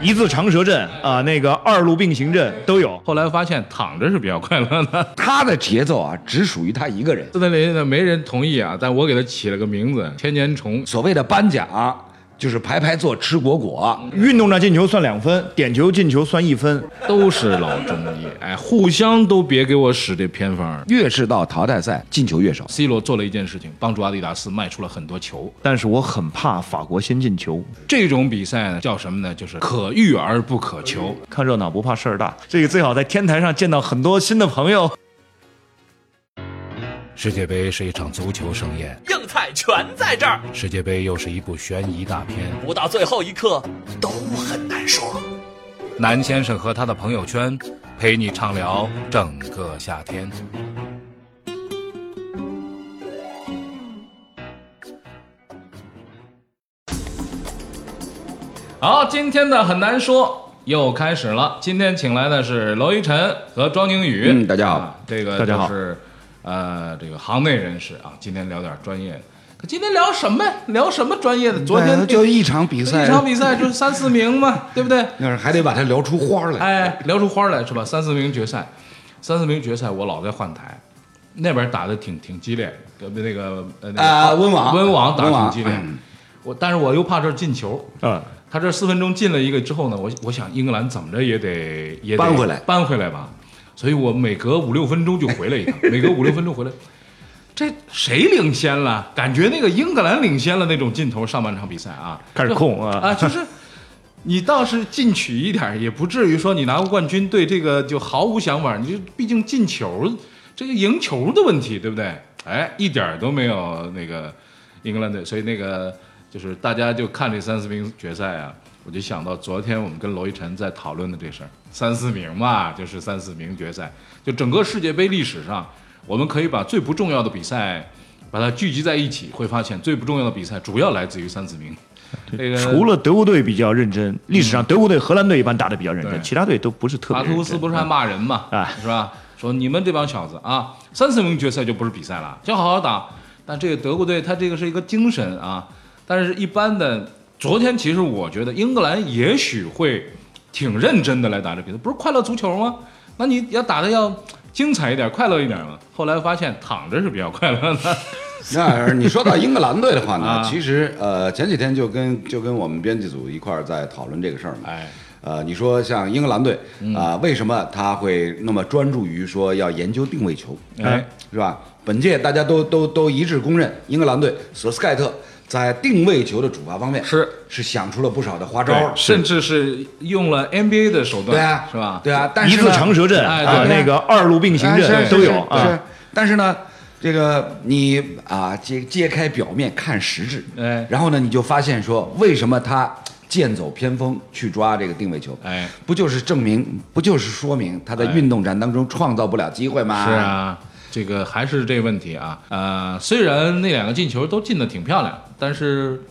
一字长蛇阵啊，那个二路并行阵都有。后来发现躺着是比较快乐的。他的节奏啊，只属于他一个人。斯特林呢，没人同意啊，但我给他起了个名字——千年虫。所谓的颁奖，就是排排坐，吃果果。运动战进球算两分，点球进球算一分，都是老中医。哎，互相都别给我使这偏方。越是到淘汰赛，进球越少。C 罗做了一件事情，帮助阿迪达斯卖出了很多球。但是我很怕法国先进球。这种比赛呢，叫什么呢？就是可遇而不可求。看热闹不怕事儿大，这个最好在天台上见到很多新的朋友。世界杯是一场足球盛宴，硬菜全在这儿，世界杯又是一部悬疑大片。不到最后一刻都很难说。南先生和他的朋友圈，陪你畅聊整个夏天。好，今天的很难说又开始了。今天请来的是娄一晨和庄宁宇。嗯大家好啊这个大家好就是呃，这个行内人士啊。今天聊点专业的。可今天聊什么？聊什么专业的？昨天就一场比赛，一场比赛就三四名嘛，对不对？那是还得把它聊出花来。哎，聊出花来是吧？三四名决赛，三四名决赛，我老在换台，那边打的挺挺激烈，呃那个啊温网温网打的挺激烈。嗯我但是我又怕这进球，啊，他这四分钟进了一个之后呢，我我想英格兰怎么着也得也得扳回来扳回来吧，所以我每隔五六分钟就回来一趟，每隔五六分钟回来。这谁领先了？感觉那个英格兰领先了那种劲头，上半场比赛啊，开始控啊啊，就是你倒是进取一点，也不至于说你拿过冠军对这个就毫无想法。你就毕竟进球，这个赢球的问题，对不对？哎，一点儿都没有那个英格兰队，所以那个就是大家就看这三四名决赛啊，我就想到昨天我们跟罗一晨在讨论的这事儿，三四名嘛，就是三四名决赛，就整个世界杯历史上，我们可以把最不重要的比赛。把它聚集在一起，会发现最不重要的比赛主要来自于三四名。这个除了德国队比较认真，历史上德国队、荷兰队一般打得比较认真，其他队都不是特别马。图斯不是还骂人嘛，啊是吧？说你们这帮小子啊，三四名决赛就不是比赛了，就好好打。但这个德国队他这个是一个精神啊，但是一般的，昨天其实我觉得英格兰也许会挺认真的来打这比赛，不是快乐足球吗？那你要打的要精彩一点、快乐一点嘛。后来发现躺着是比较快乐的，那你说到英格兰队的话呢，啊其实呃前几天就跟就跟我们编辑组一块儿在讨论这个事儿嘛。哎，呃，你说像英格兰队啊、为什么他会那么专注于说要研究定位球？哎，是吧？本届大家都都都一致公认，英格兰队索斯盖特在定位球的主罚方面是是想出了不少的花招。甚至是用了 NBA 的手段，对啊，是吧？对啊，但是一字是呢长蛇阵啊，哎对那个二路并行哎阵是是是都有啊是。但是呢，这个你啊揭揭开表面看实质，哎然后呢你就发现说，为什么他剑走偏锋去抓这个定位球？哎，不就是证明，不就是说明他在哎运动战当中创造不了机会吗？是，啊，这个还是这个问题啊。呃，虽然那两个进球都进的挺漂亮，但是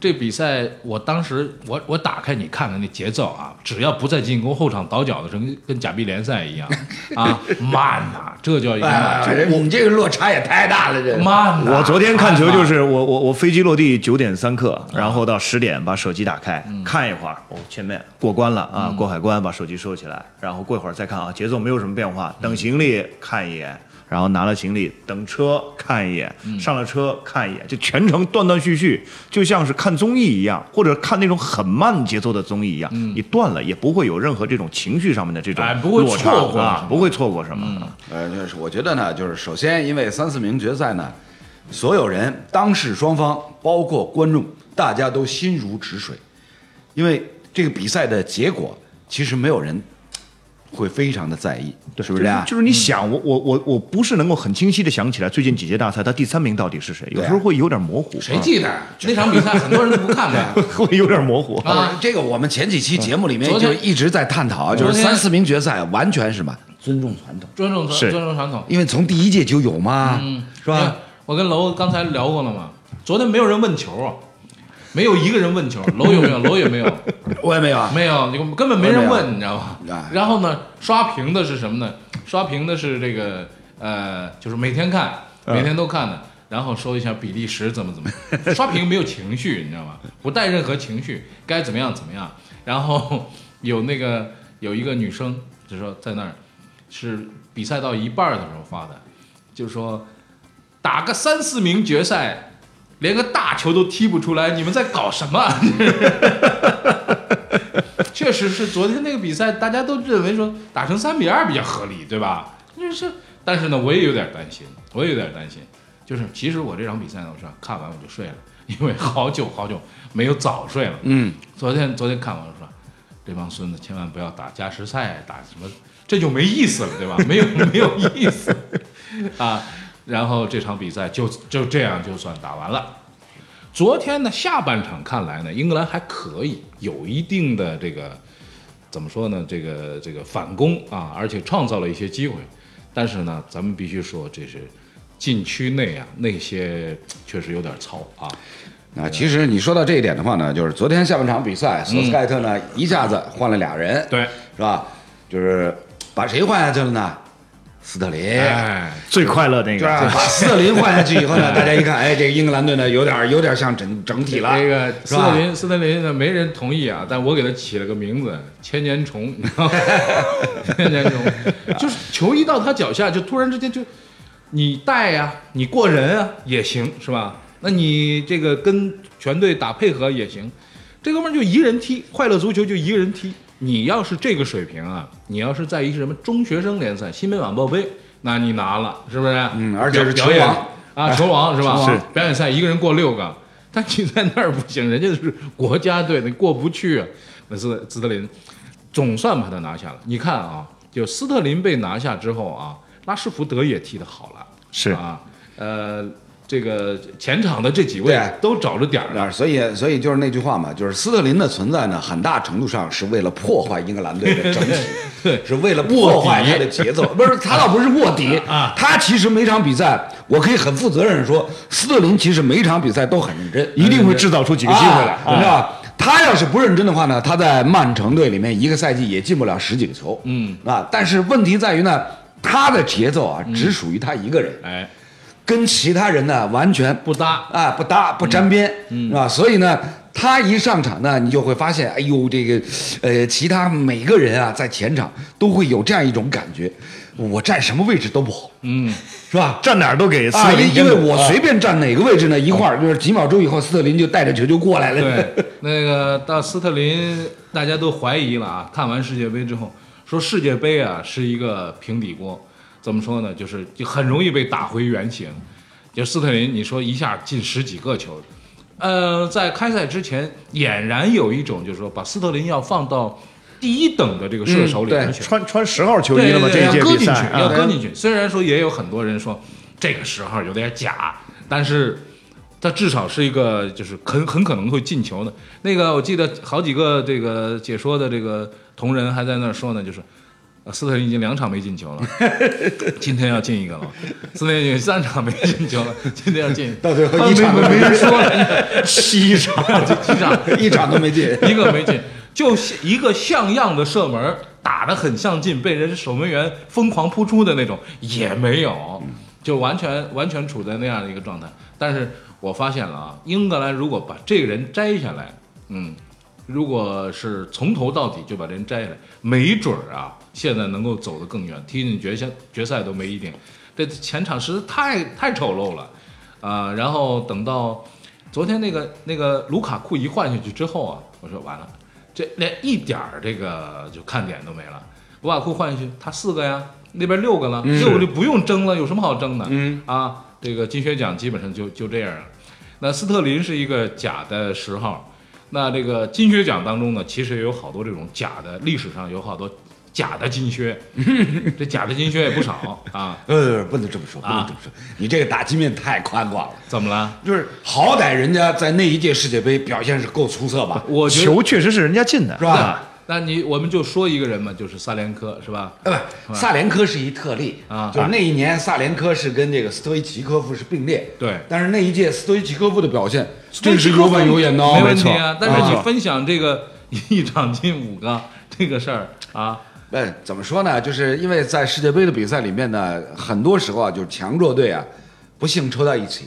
这比赛我当时我我打开你看看那节奏啊，只要不在进攻后场倒脚的时候，跟跟假币联赛一样 啊，慢呐、这叫一个慢，哎，你这个落差也太大了，这个慢呐、我昨天看球就是我我我飞机落地九点三刻，然后到十点把手机打开看一会儿，哦前面过关了啊，过海关把手机收起来，然后过一会儿再看啊，节奏没有什么变化，等行李看一眼。然后拿了行李，等车看一眼，上了车看一眼，就全程断断续续，就像是看综艺一样，或者看那种很慢节奏的综艺一样，你断了也不会有任何这种情绪上面的这种哎不会落差错过，啊不会错过什么。呃，就是我觉得呢，就是首先因为三四名决赛呢，所有人当事双方包括观众，大家都心如止水，因为这个比赛的结果其实没有人会非常的在意，是不是这样？就是你想，我我我我不是能够很清晰的想起来最近几届大赛他第三名到底是谁，有时候会有点模糊，谁记得那场比赛很多人都不看的。会有点模糊。啊 这个，我们前几期节目里面就一直在探讨，就是三四名决赛完全是什么尊重传统，尊重传尊重传统，因为从第一届就有嘛，嗯，是吧？？我跟楼刚才聊过了嘛，昨天没有人问球啊，没有一个人问球，楼有没有？楼也没有，我也没有啊，没有，你根本没人问，你知道吧哎？然后呢，刷屏的是什么呢？刷屏的是这个呃，就是每天看，每天都看的。然后说一下比利时怎么怎么，刷屏没有情绪，你知道吗？不带任何情绪，该怎么样怎么样。然后有那个有一个女生，就说在那儿是比赛到一半儿的时候发的，就是说打个三四名决赛，连个大球都踢不出来，你们在搞什么？确实是昨天那个比赛，大家都认为说打成三比二比较合理，对吧？就是，但是呢，我也有点担心，我也有点担心。就是其实我这场比赛呢，我是看完我就睡了，因为好久好久没有早睡了。嗯，昨天昨天看完我说，这帮孙子千万不要打加时赛，打什么这就没意思了，对吧？没有没有意思啊。然后这场比赛就就这样就算打完了。昨天呢，下半场看来呢，英格兰还可以，有一定的这个怎么说呢？这个这个反攻啊，而且创造了一些机会。但是呢，咱们必须说，这是禁区内啊那些确实有点糙啊。那，其实你说到这一点的话呢，就是昨天下半场比赛，索斯盖特呢一下子换了俩人，对，是吧？就是把谁换下去了呢？斯特林。哎，最快乐那？个，把 斯特林换下去以后呢，大家一看，哎，这个英格兰队呢，有点有点像整整体了。这个斯特林，斯特林呢，没人同意啊，但我给他起了个名字“千年虫”，你知道吗？千年虫，就是球一到他脚下，就突然之间就，你带呀、你过人啊也行，是吧？那你这个跟全队打配合也行，这哥们儿就一个人踢，快乐足球就一个人踢。你要是这个水平啊，你要是在一个什么中学生联赛、新北晚报杯，那你拿了，是不是？嗯而且是表演球王啊，球王 是吧？是表演赛一个人过六个，但你在那儿不行，人家是国家队，你过不去啊。那斯斯特林总算把他拿下了。你看啊，就斯特林被拿下之后啊，拉什福德也踢得好了，是啊，呃，这个前场的这几位对都找着点儿了。啊，所以所以就是那句话嘛，就是斯特林的存在呢，很大程度上是为了破坏英格兰队的整体，对是为了破坏他的节奏。不是他倒不是卧底啊他其实每场比赛，我可以很负责任地说，斯特林其实每场比赛都很认真，一定会制造出几个机会来啊，你知道吧？他要是不认真的话呢，他在曼城队里面一个赛季也进不了十几个球，嗯啊，但是问题在于呢，他的节奏啊，只属于他一个人。哎，跟其他人呢完全不搭啊，不搭不沾边，嗯啊，所以呢，他一上场呢，你就会发现，哎呦，这个，呃，其他每个人啊，在前场都会有这样一种感觉，我站什么位置都不好，嗯，是吧？站哪儿都给斯啊，特林因因为我随便站哪个位置呢，一会儿就是几秒钟以后，斯特林就带着球就过来了。对，那个到斯特林，大家都怀疑了啊。看完世界杯之后，说世界杯啊是一个平底锅，怎么说呢？就是就很容易被打回原形。就斯特林，你说一下进十几个球，呃，在开赛之前俨然有一种就是说把斯特林要放到第一等的这个射手里面嗯去。穿穿十号球衣了吗？这一届要搁进去，比赛啊要搁进去。虽然说也有很多人说这个十号有点假，但是他至少是一个就是很很可能会进球的。那个我记得好几个这个解说的这个同仁还在那儿说呢，就是。呃斯特林已经两场没进球了，今天要进一个了。斯特林已经三场没进球了，今天要进。到最后啊一场都没没人说了，七场，七场，一场都没进。一个没进，就一个像样的射门，打得很像进，被人守门员疯狂扑出的那种也没有，就完全完全处在那样的一个状态。但是我发现了啊，英格兰如果把这个人摘下来，嗯，如果是从头到底就把这人摘下来，没准儿啊，现在能够走得更远，踢进决赛决赛都没一定。这前场实在太太丑陋了，啊、然后等到昨天那个那个卢卡库一换下去之后啊，我说完了，这连一点儿这个就看点都没了。卢卡库换下去，他四个呀，那边六个了，六个就不用争了，有什么好争的？嗯啊，这个金靴奖基本上就就这样了。那斯特林是一个假的十号，那这个金靴奖当中呢，其实也有好多这种假的，历史上有好多假的金靴，这假的金靴也不少啊。呃，不能这么说，不能啊这么说，你这个打击面太宽广了。怎么了？就是好歹人家在那一届世界杯表现是够出色吧？我觉得球确实是人家进的，是吧？那你我们就说一个人嘛，就是萨连科是吧？呃，不，萨连科是一特例啊就是那一年萨连科是跟这个斯托伊奇科夫是并列，对但是那一届斯托伊奇科夫的表现真是有板有眼的哦，没问题啊。但是你啊分享这个 一场进五个这个事儿啊，哎，怎么说呢？就是因为在世界杯的比赛里面呢，很多时候啊，就是强弱队啊，不幸抽到一起。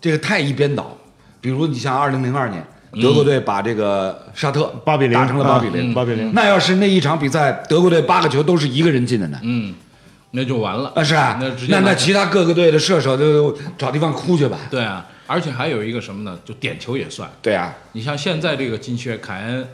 这个太一边倒。比如你像二零零二年，德国队把这个沙特八比零打成了八比零，八比零。那要是那一场比赛，德国队八个球都是一个人进的呢？嗯，那就完了啊，是啊，那那其他各个队的射手就找地方哭去吧。对啊，而且还有一个什么呢？就点球也算。对啊，你像现在这个金靴，凯恩，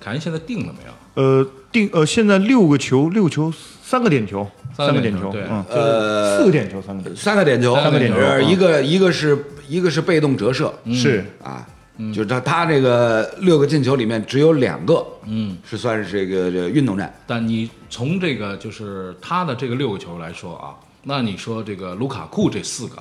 凯恩现在定了没有？呃，定呃，现在六个球，六球，三个点球，三个个点球，对嗯，呃四个点球，三个点球，三个点球，三个点球一个一个是一个是被动折射，是啊，就是他他这个六个进球里面只有两个，嗯，是算是这个这个运动战。但你从这个就是他的这个六个球来说啊，那你说这个卢卡库这四个，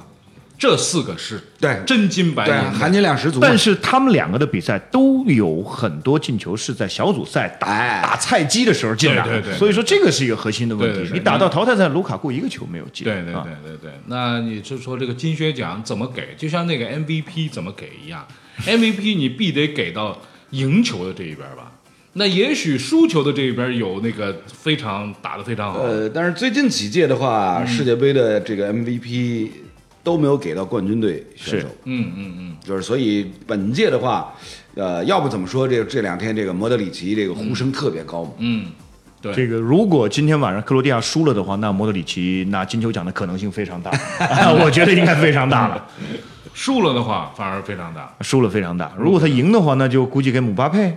这四个是对真金白，银，含金量十足。但是他们两个的比赛都有很多进球是在小组赛打、哎打菜鸡的时候进的，对对对所以说这个是一个核心的问题。对对对你打到淘汰赛，卢卡库一个球没有进，对对啊对对对，那你就说这个金靴奖怎么给？就像那个 MVP 怎么给一样，MVP 你必得给到赢球的这一边吧。那也许输球的这一边有那个非常打得非常好，呃，但是最近几届的话，世界杯的这个 MVP 都没有给到冠军队选手，嗯嗯嗯，就是所以本届的话，呃，要不怎么说这这两天这个莫德里奇这个呼声特别高嘛？嗯，对，这个如果今天晚上克罗地亚输了的话，那莫德里奇拿金球奖的可能性非常大，我觉得应该非常大了。输了的话反而非常大。输了非常大，如果他赢的话，那就估计给姆巴佩。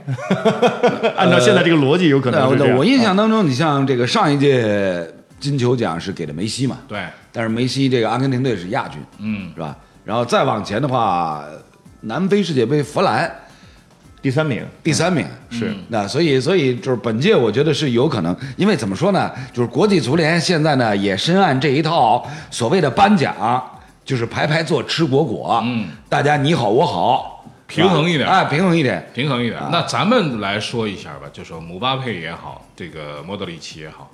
按照现在这个逻辑，有可能我印象当中，你像这个上一届金球奖是给的梅西嘛？对，但是梅西这个阿根廷队是亚军，嗯，是吧？然后再往前的话，南非世界杯弗兰第三名，第三名。是。那，所以所以就是本届我觉得是有可能，因为怎么说呢，就是国际足联现在呢也深谙这一套所谓的颁奖，就是排排坐吃果果，嗯，大家你好我好，平衡一点。哎，平衡一点，平衡一点。那咱们来说一下吧，就说姆巴佩也好，这个莫德里奇也好，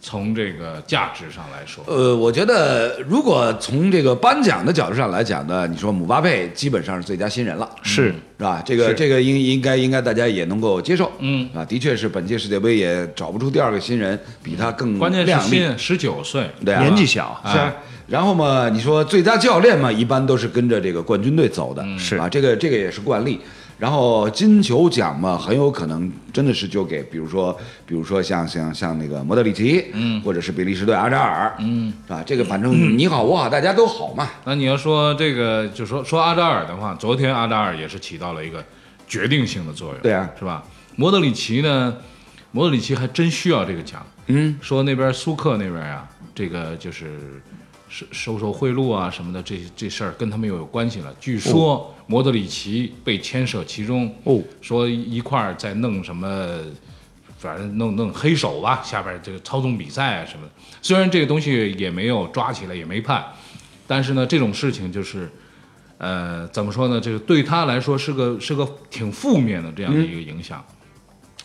从这个价值上来说，呃，我觉得如果从这个颁奖的角度上来讲呢，你说姆巴佩基本上是最佳新人了，是。是吧？这个这个应应该应该大家也能够接受，嗯。啊，的确是本届世界杯也找不出第二个新人比他更关键是亮丽，新十九岁，对啊，年纪小，是。啊。然后嘛，你说最佳教练嘛，一般都是跟着这个冠军队走的，是。啊，这个这个也是惯例。然后金球奖嘛，很有可能真的是就给，比如说，比如说像像像那个莫德里奇，嗯，或者是比利时队阿扎尔，嗯，是吧？这个反正你好我好，大家都好嘛。那你要说这个，就说说阿扎尔的话，昨天阿扎尔也是起到了一个决定性的作用，对啊是吧？莫德里奇呢，莫德里奇还真需要这个奖。嗯，说那边苏克那边啊，这个就是收收受贿赂啊什么的，这这事儿跟他们又有关系了。据说莫德里奇被牵涉其中，哦，说一块儿在弄什么，反正弄弄黑手吧，下边这个操纵比赛啊什么的。虽然这个东西也没有抓起来，也没判，但是呢，这种事情就是，呃，怎么说呢？这个对他来说是个是个挺负面的这样的一个影响。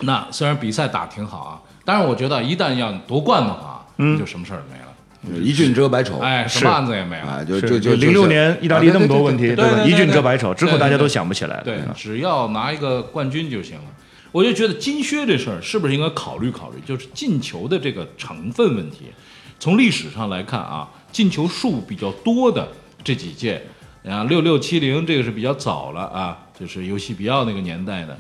那虽然比赛打挺好啊，但是我觉得一旦要夺冠的话，嗯，就什么事儿也没了，一俊遮百丑，哎，什么案子也没有。啊，就就就零六年意大利那么多问题，对一俊遮百丑，之后大家都想不起来了。对嗯，只要拿一个冠军就行了。我就觉得金靴这事儿是不是应该考虑考虑，就是进球的这个成分问题。从历史上来看啊，进球数比较多的这几届，啊，六六七零这个是比较早了啊，就是尤西比奥那个年代的。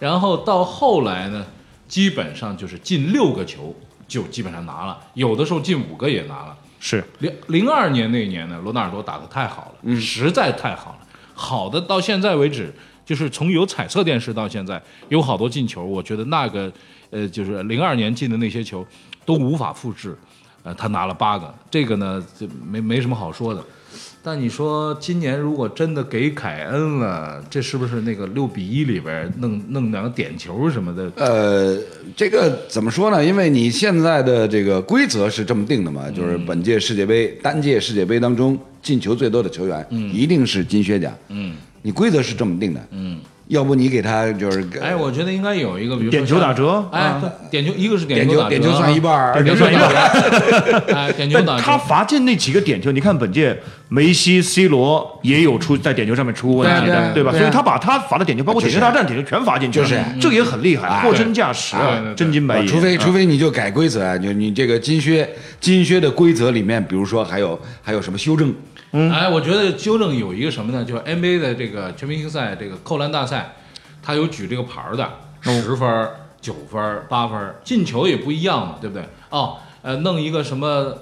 然后到后来呢，基本上就是进六个球就基本上拿了，有的时候进五个也拿了。是零零二年那一年呢，罗纳尔多打得太好了，嗯实在太好了，好的到现在为止，就是从有彩色电视到现在，有好多进球，我觉得那个呃，就是零二年进的那些球都无法复制，呃，他拿了八个，这个呢就没没什么好说的。但你说今年如果真的给凯恩了，这是不是那个六比一里边弄弄两个点球什么的？呃，这个怎么说呢？因为你现在的这个规则是这么定的嘛，就是本届世界杯单届世界杯当中进球最多的球员，一定是金靴奖。嗯你规则是这么定的，嗯，要不你给他就是哎，我觉得应该有一个，比如点球打折？哎，对，点球一个是点球点球算一半儿，点球算一半儿。哎，点球打折。他。罚进那几个点球，你看本届梅西、C 罗也有出在点球上面出问题的，对啊对啊所以他把他罚的点球，包括点球大战点球全罚进去了，就是。这个也很厉害，啊货真价实真金白银。除非啊。除非你就改规则啊，就你这个金靴金靴的规则里面，比如说还有还有什么修正哎，我觉得纠正有一个什么呢？就是 NBA 的这个全明星赛这个扣篮大赛，他有举这个牌儿的，十分儿、九分儿、八分儿，进球也不一样嘛，对不对？哦，呃，弄一个什么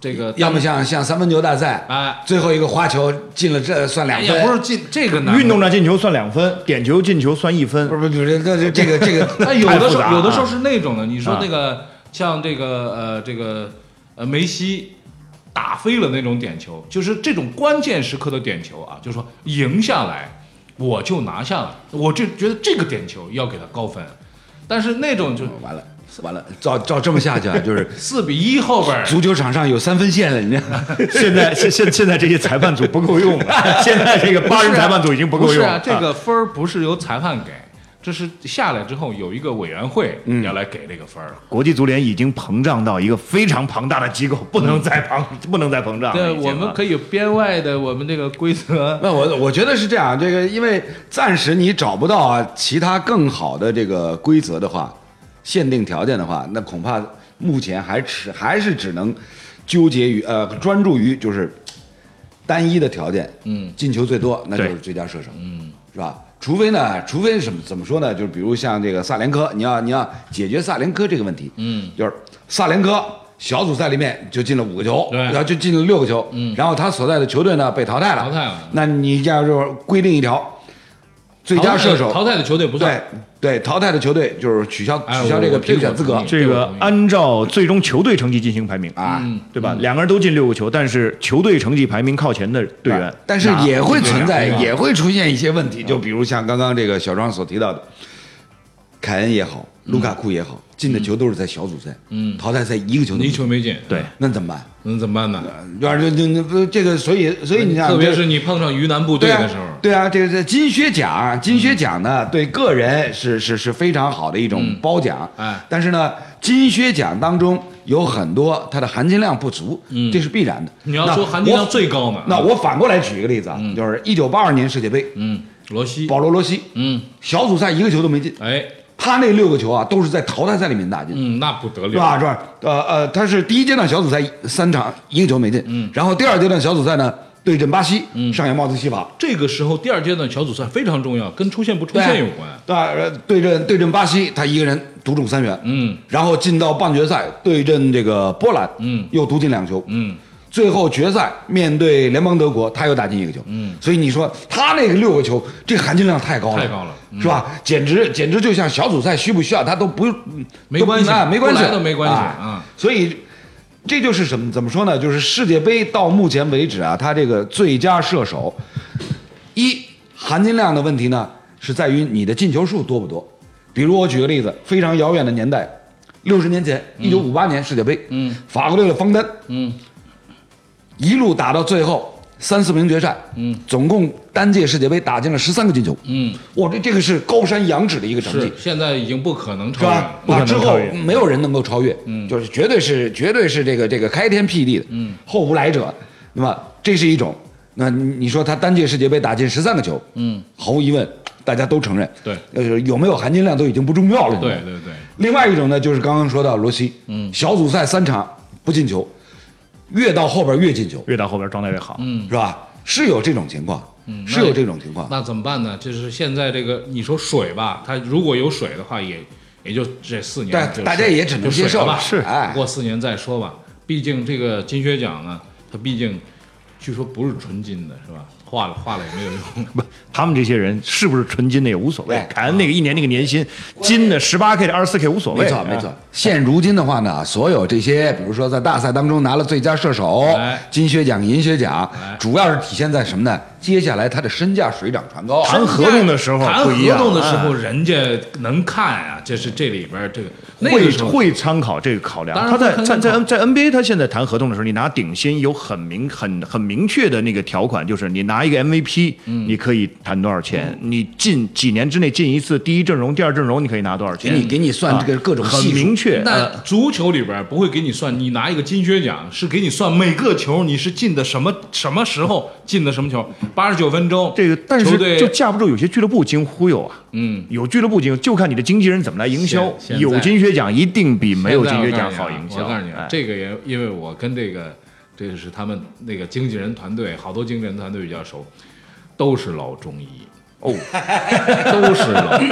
这个，要么像像三分球大赛，哎，最后一个花球进了这算两分，也不是进这个难。运动战进球算两分，点球进球算一分。不。是不是不是，这这个这个它 有的时候有的时候是那种的，你说啊。那个像这个呃这个呃梅西打飞了那种点球，就是这种关键时刻的点球啊，就是说赢下来我就拿下了，我就觉得这个点球要给他高分，但是那种就完了完了，照照这么下去啊，就是 四比一后边儿足球场上有三分线了，你知道吗？现在现现现在这些裁判组不够用了，现在这个八人裁判组已经不够用了。不是啊，这个分儿不是由裁判给，这是下来之后有一个委员会要来给这个分儿。国际足联已经膨胀到一个非常庞大的机构，不能再膨，不能再膨胀。对，我们可以编外的我们这个规则。那我我觉得是这样，这个因为暂时你找不到啊其他更好的这个规则的话，限定条件的话，那恐怕目前还只还是只能纠结于呃专注于就是单一的条件，嗯，进球最多那就是最佳射手，嗯，是吧？除非呢，除非什么怎么说呢？就是比如像这个萨连科，你要你要解决萨连科这个问题，嗯，就是萨连科小组赛里面就进了五个球，对。然后就进了六个球，嗯，然后他所在的球队呢被淘汰了，淘汰了。那你要是规定一条，最佳射手。淘汰的球队不算。对。对，淘汰的球队就是取消哎取消这个评选资格。这个按照最终球队成绩进行排名啊。对吧？两个人都进六个球，但是球队成绩排名靠前的队员，但是也会存在，也会出现一些问题，就比如像刚刚这个小庄所提到的，凯恩也好，卢卡库也好，进的球都是在小组赛，嗯。淘汰赛一个球都没一球没进，对，那怎么办？那怎么办呢？要是这这这这个，所以所以你看，特别是你碰上鱼腩部队的时候，对啊，这个这金靴奖，金靴奖呢，对个人是是是非常好的一种褒奖，哎。但是呢，金靴奖当中有很多它的含金量不足，嗯。这是必然的。你要说含金量最高呢，那我反过来举一个例子啊，就是一九八二年世界杯，嗯，罗西，保罗罗西嗯，小组赛一个球都没进，哎，他那六个球啊都是在淘汰赛里面打进。嗯，那不得了，是吧？是吧？呃呃，他是第一阶段小组赛三场一个球没进，嗯，然后第二阶段小组赛呢对阵巴西，嗯，上演帽子戏法，这个时候第二阶段小组赛非常重要，跟出现不出对现有关。对吧？呃对阵对阵巴西，他一个人独中三元，嗯，然后进到半决赛对阵这个波兰，嗯又独进两球，嗯，最后决赛面对联邦德国，他又打进一个球，嗯，所以你说他那个六个球，这含金量太高了，太高了嗯是吧？简直简直就像小组赛需不需要他都不用，没关系啊，没关系，都没关系啊啊所以。这就是什么？怎么说呢？就是世界杯到目前为止啊，他这个最佳射手，一含金量的问题呢，是在于你的进球数多不多。比如我举个例子，非常遥远的年代，六十年前，一九五八年世界杯，嗯，法国队的方丹，嗯，一路打到最后三四名决赛，嗯，总共单届世界杯打进了十三个进球，嗯，哇，这这个是高山仰止的一个成绩。是，现在已经不可能超越啊，之后没有人能够超越，嗯，就是绝对是绝对是这个这个开天辟地的，嗯，后无来者，那么这是一种。那你你说他单届世界杯打进十三个球，嗯，毫无疑问，大家都承认，对。呃，有没有含金量都已经不重要了，对对对，另外一种呢，就是刚刚说到罗西，嗯，小组赛三场不进球，越到后边越进球，越到后边状态越好。嗯，是吧？是有这种情况，嗯是有这种情况。那怎么办呢？就是现在这个，你说水吧，它如果有水的话，也也就这四年但大家也只能接受了吧。是哎过四年再说吧。毕竟这个金靴奖呢，它毕竟据说不是纯金的，是吧？画了画了也没有用。不，他们这些人是不是纯金的也无所谓对。凯恩那个一年那个年薪，金的十八 K 的二十四 K 无所谓。没错，啊没错。现如今的话呢，所有这些，比如说在大赛当中拿了最佳射手哎、金靴奖、银靴奖哎，主要是体现在什么呢？接下来他的身价水涨船高。谈合同的时候谈不一样合同的时候，哎人家能看啊，这是这里边这个那会会参考这个考量。他在在在在 NBA，他现在谈合同的时候，你拿顶薪有很明很很明确的那个条款，就是你拿一个 MVP，你可以谈多少钱，你进几年之内进一次第一阵容、第二阵容，你可以拿多少钱，给你给你算这个各种很系数明确。那呃足球里边不会给你算，你拿一个金靴奖是给你算每个球你是进的什么什么时候进的什么球，八十九分钟。这个，但是就架不住有些俱乐部经忽悠啊。嗯，有俱乐部经，就看你的经纪人怎么来营销有金靴奖一定比没有金靴现在我告诉你啊奖好营销。我告诉你啊哎，这个也因为我跟这个这个是他们那个经纪人团队，好多经纪人团队比较熟，都是老中医哦，都是老中医，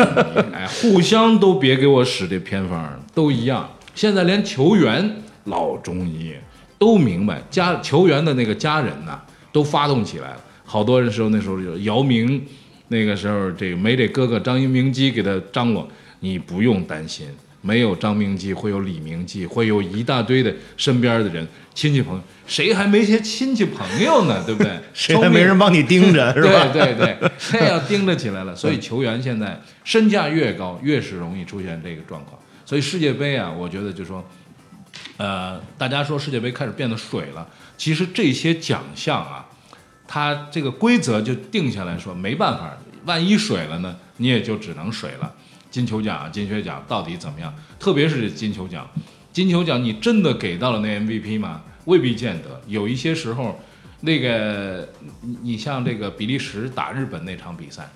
哎，互相都别给我使这偏方，都一样。现在连球员老中医都明白，家球员的那个家人呐、都发动起来了。好多人时候那时候有姚明，那个时候这个没这哥哥张明基给他张罗，你不用担心，没有张明基会有李明基，会有一大堆的身边的人亲戚朋友，谁还没些亲戚朋友呢？对不对？谁还没人帮你盯着是吧？对对对，这要盯着起来了。所以球员现在身价越高，越是容易出现这个状况。所以世界杯啊，我觉得就说，呃，大家说世界杯开始变得水了，其实这些奖项啊，它这个规则就定下来说，没办法，万一水了呢，你也就只能水了。金球奖、金靴奖到底怎么样？特别是金球奖，金球奖你真的给到了那 MVP 吗？未必见得。有一些时候，那个你你像这个比利时打日本那场比赛，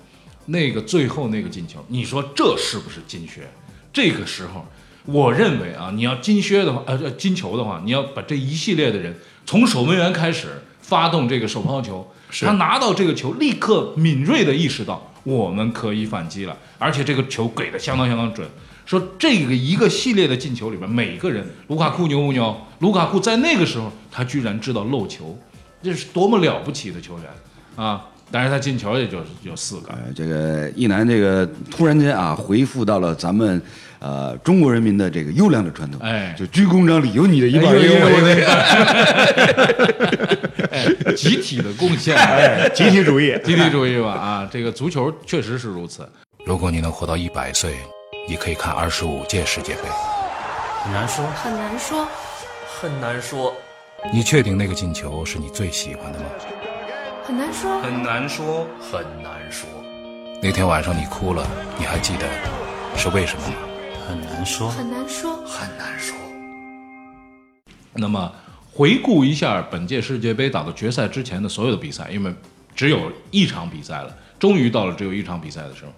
那个最后那个进球，你说这是不是金靴？这个时候，我认为啊，你要金靴的话，呃，金球的话，你要把这一系列的人从守门员开始发动这个手抛球，他拿到这个球，立刻敏锐地意识到我们可以反击了，而且这个球给的相当相当准。说这个一个系列的进球里边，每个人，卢卡库牛不牛？卢卡库在那个时候，他居然知道漏球，这是多么了不起的球员啊！但是他进球也就有四个，呃，这个一楠这个突然间啊，回复到了咱们呃中国人民的这个优良的传统，哎就鞠躬张礼，有你的一半，哎有有我的一半。哎，集体的贡献，哎，集体主义，集体主义吧啊！这个足球确实是如此。如果你能活到一百岁，你可以看二十五届世界杯。很难说，很难说，很难说，你确定那个进球是你最喜欢的吗？很难说，很难说，很难说，那天晚上你哭了，你还记得是为什么吗？很难说，很难说。很难说。那么回顾一下本届世界杯打到决赛之前的所有的比赛，因为只有一场比赛了，终于到了只有一场比赛的时候，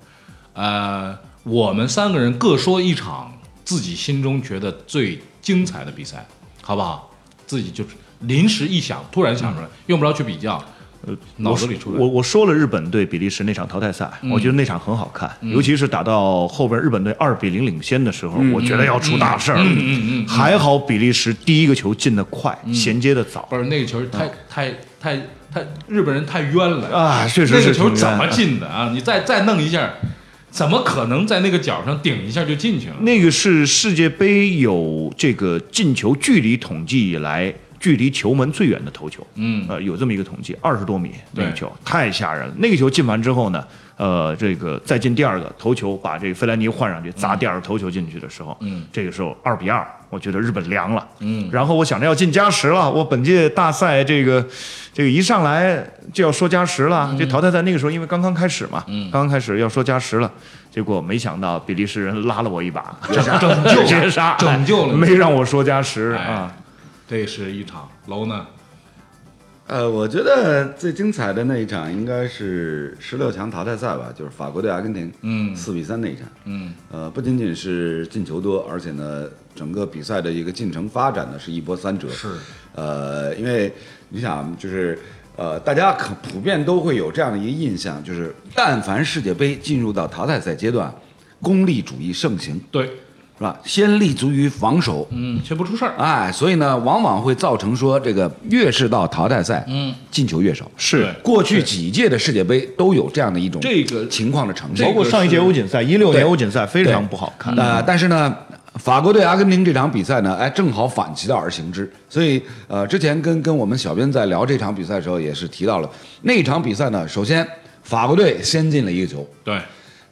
呃，我们三个人各说一场自己心中觉得最精彩的比赛，好不好？自己就是临时一想，突然想出来，用不着去比较，呃，脑子里出来。我我说了日本对比利时那场淘汰赛，我觉得那场很好看，尤其是打到后边日本队二比零领先的时候，我觉得要出大事儿了。还好比利时第一个球进的快，衔接的早不是那个球太太太太日本人太冤了啊，确实是那个球怎么进的啊？你再再弄一下，怎么可能在那个角上顶一下就进去了？那个是世界杯有这个进球距离统计以来距离球门最远的头球，嗯。呃，有这么一个统计，二十多米那个球太吓人了。那个球进完之后呢，呃，这个再进第二个头球，把这个费莱尼换上去砸第二个头球进去的时候，嗯，这个时候二比二，我觉得日本凉了，嗯。然后我想着要进加时了，我本届大赛这个这个一上来就要说加时了，这淘汰赛那个时候因为刚刚开始嘛，嗯。刚刚开始要说加时了。结果没想到比利时人拉了我一把，拯救绝杀，拯救了。没让我说加时哎。啊。这是一场楼呢，呃，我觉得最精彩的那一场应该是十六强淘汰赛吧，就是法国对阿根廷，嗯。四比三那一场。嗯。呃，不仅仅是进球多，而且呢，整个比赛的一个进程发展呢是一波三折。是，呃，因为你想，就是呃，大家可普遍都会有这样的一个印象，就是但凡世界杯进入到淘汰赛阶段，功利主义盛行，对，是吧？先立足于防守，嗯，却不出事儿，哎，所以呢，往往会造成说这个越是到淘汰赛，嗯，进球越少。是过去几届的世界杯都有这样的一种这个情况的呈现包。括上一届欧锦赛，一六年欧锦赛非常不好看。呃，但是呢，法国对阿根廷这场比赛呢，哎，正好反其道而行之。所以，呃，之前跟跟我们小编在聊这场比赛的时候，也是提到了那场比赛呢，首先法国队先进了一个球，对，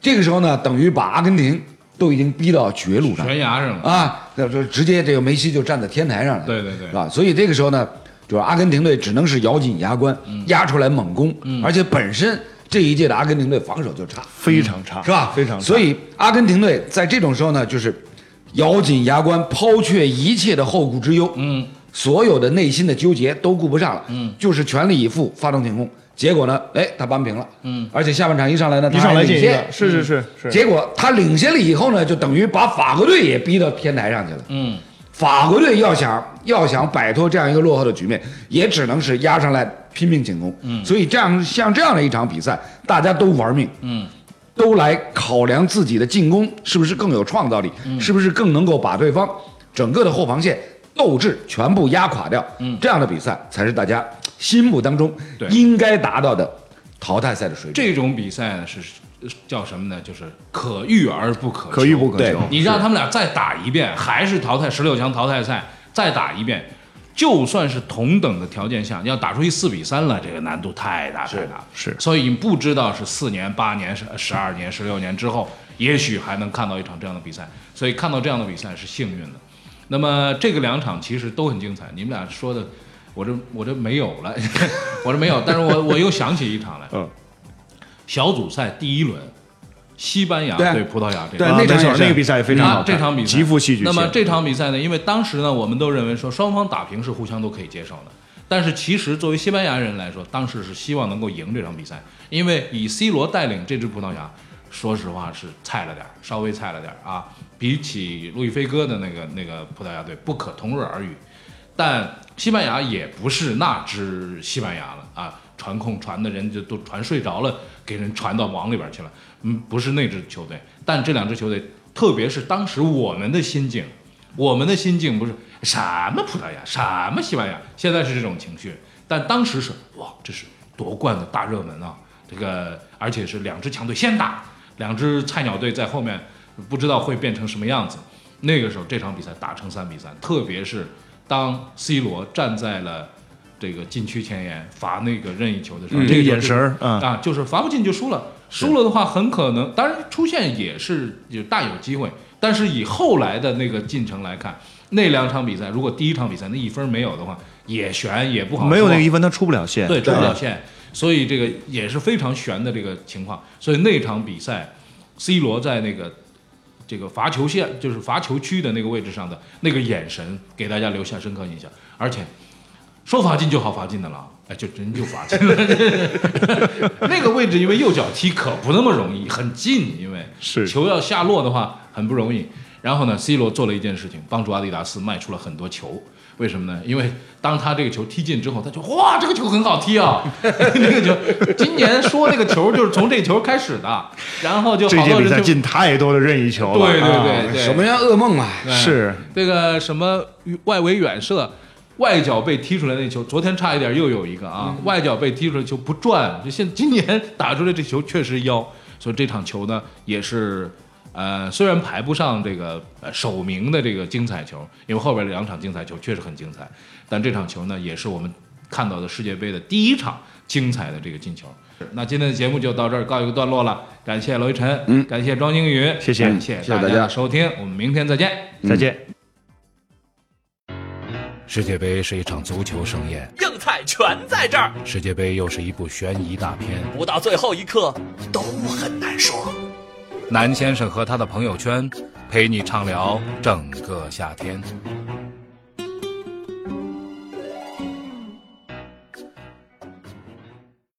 这个时候呢，等于把阿根廷都已经逼到绝路上悬崖上了，啊，那就直接这个梅西就站在天台上了，对对对。是吧？所以这个时候呢，就是阿根廷队只能是咬紧牙关，嗯。压出来猛攻，而且本身这一届的阿根廷队防守就差，非常差，是吧？非常差。所以阿根廷队在这种时候呢，就是咬紧牙关，抛却一切的后顾之忧，嗯，所有的内心的纠结都顾不上了，嗯，就是全力以赴发动进攻。结果呢，哎，他扳平了，嗯，而且下半场一上来呢，一上来领先，是是是是。结果他领先了以后呢，就等于把法国队也逼到天台上去了。嗯，法国队要想要想摆脱这样一个落后的局面，也只能是压上来拼命进攻。嗯，所以这样像这样的一场比赛，大家都玩命，嗯，都来考量自己的进攻是不是更有创造力，是不是更能够把对方整个的后防线斗志全部压垮掉。嗯，这样的比赛才是大家心目当中应该达到的淘汰赛的水准。这种比赛呢是叫什么呢？就是可遇而不可求可遇不可对求。你让他们俩再打一遍，还是淘汰十六强淘汰赛，再打一遍，就算是同等的条件下，要打出一四比三了，这个难度太大太大。是所以你不知道是四年、八年、十十二年、十六年之后，也许还能看到一场这样的比赛。所以看到这样的比赛是幸运的。那么这个两场其实都很精彩，你们俩说的，我这我这没有了，我这没有，但是我我又想起一场来，嗯，小组赛第一轮，西班牙对对葡萄牙这对个那场也是那个比赛也非常好这场比赛极富戏剧性。那么这场比赛呢，因为当时呢，我们都认为说双方打平是互相都可以接受的。但是其实作为西班牙人来说，当时是希望能够赢这场比赛，因为以 C 罗带领这支葡萄牙，说实话是菜了点儿，稍微菜了点儿啊，比起路易菲戈的那个那个葡萄牙队不可同日而语。但西班牙也不是那支西班牙了啊，传控传的人就都传睡着了，给人传到网里边去了。嗯，不是那支球队。但这两支球队，特别是当时我们的心境，我们的心境不是什么葡萄牙，什么西班牙，现在是这种情绪，但当时是哇，这是夺冠的大热门啊！这个而且是两支强队先打，两支菜鸟队在后面不知道会变成什么样子。那个时候这场比赛打成三比三，特别是当 C 罗站在了这个禁区前沿罚那个任意球的时候，嗯这个眼神儿啊、啊就是罚不进就输了。输了的话，很可能，当然出现也是有大有机会，但是以后来的那个进程来看，那两场比赛，如果第一场比赛那一分没有的话，也悬也不好，没有那个一分，他出不了线。对，出不了线，所以这个也是非常悬的这个情况。所以那场比赛，C 罗在那个这个罚球线，就是罚球区的那个位置上的那个眼神，给大家留下深刻印象。而且说罚进就好罚进的了，哎，就真就罚进了。那个位置因为右脚踢可不那么容易，很近，因为是球要下落的话很不容易。然后呢，C 罗做了一件事情，帮助阿迪达斯卖出了很多球。为什么呢？因为当他这个球踢进之后，他就哇，这个球很好踢啊！那个球，今年说那个球就是从这球开始的，然后就这届比赛好多人就进太多的任意球了。对对啊对对，守门员噩梦啊！是这个什么外围远射，外脚被踢出来那球，昨天差一点又有一个啊，外脚被踢出来球不转，就现今年打出来这球确实妖，所以这场球呢也是。呃，虽然排不上这个呃首名的这个精彩球，因为后边两场精彩球确实很精彩，但这场球呢，也是我们看到的世界杯的第一场精彩的这个进球。那今天的节目就到这儿告一个段落了，感谢罗一晨，嗯，感谢庄靖宇，谢谢感谢大家谢谢大家的收听，我们明天再见。再见。世界杯是一场足球盛宴，硬菜全在这儿，世界杯又是一部悬疑大片。不到最后一刻都很难说。南先生和他的朋友圈，陪你畅聊整个夏天。